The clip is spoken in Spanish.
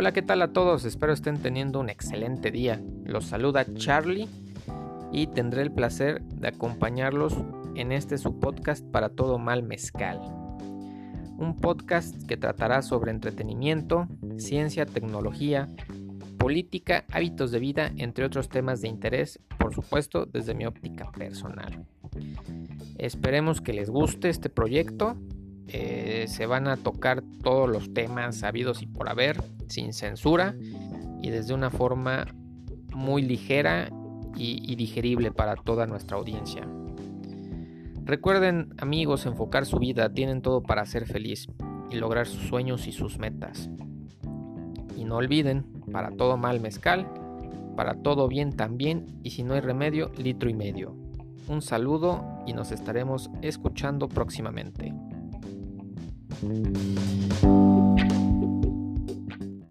Hola, ¿qué tal a todos? Espero estén teniendo un excelente día. Los saluda Charlie y tendré el placer de acompañarlos en este su podcast para todo mal mezcal. Un podcast que tratará sobre entretenimiento, ciencia, tecnología, política, hábitos de vida, entre otros temas de interés, por supuesto, desde mi óptica personal. Esperemos que les guste este proyecto. Eh, se van a tocar todos los temas sabidos y por haber, sin censura y desde una forma muy ligera y, y digerible para toda nuestra audiencia. Recuerden amigos enfocar su vida, tienen todo para ser feliz y lograr sus sueños y sus metas. Y no olviden, para todo mal mezcal, para todo bien también y si no hay remedio, litro y medio. Un saludo y nos estaremos escuchando próximamente. Bye.